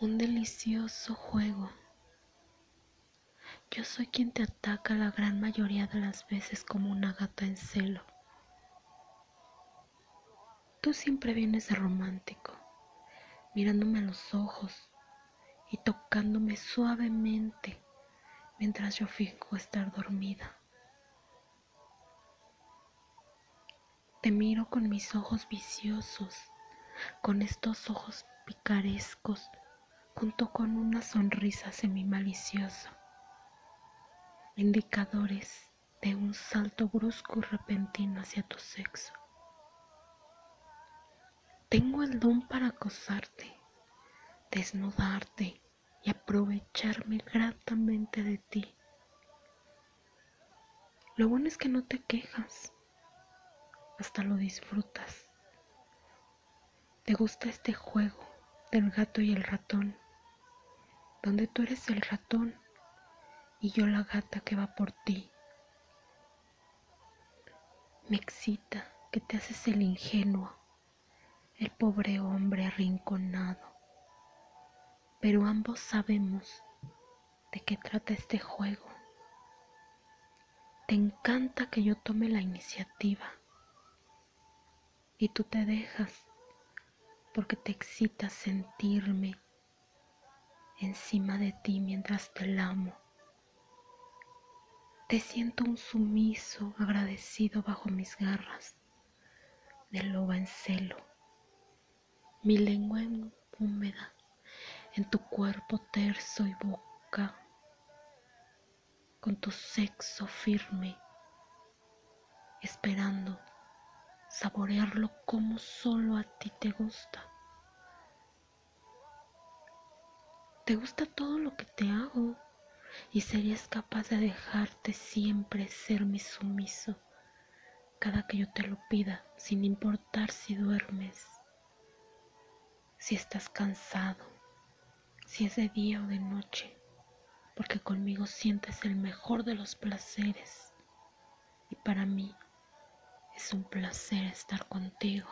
un delicioso juego. Yo soy quien te ataca la gran mayoría de las veces como una gata en celo. Tú siempre vienes de romántico, mirándome a los ojos y tocándome suavemente mientras yo fijo estar dormida. Te miro con mis ojos viciosos, con estos ojos picarescos, junto con una sonrisa semi-maliciosa, indicadores de un salto brusco y repentino hacia tu sexo. Tengo el don para acosarte, desnudarte y aprovecharme gratamente de ti. Lo bueno es que no te quejas, hasta lo disfrutas. Te gusta este juego del gato y el ratón, donde tú eres el ratón y yo la gata que va por ti. Me excita que te haces el ingenuo, el pobre hombre arrinconado pero ambos sabemos de qué trata este juego. Te encanta que yo tome la iniciativa y tú te dejas porque te excita sentirme encima de ti mientras te amo. Te siento un sumiso agradecido bajo mis garras de loba en celo, mi lengua húmeda en tu cuerpo terso y boca, con tu sexo firme, esperando saborearlo como solo a ti te gusta. Te gusta todo lo que te hago y serías capaz de dejarte siempre ser mi sumiso cada que yo te lo pida, sin importar si duermes, si estás cansado si es de día o de noche, porque conmigo sientes el mejor de los placeres y para mí es un placer estar contigo.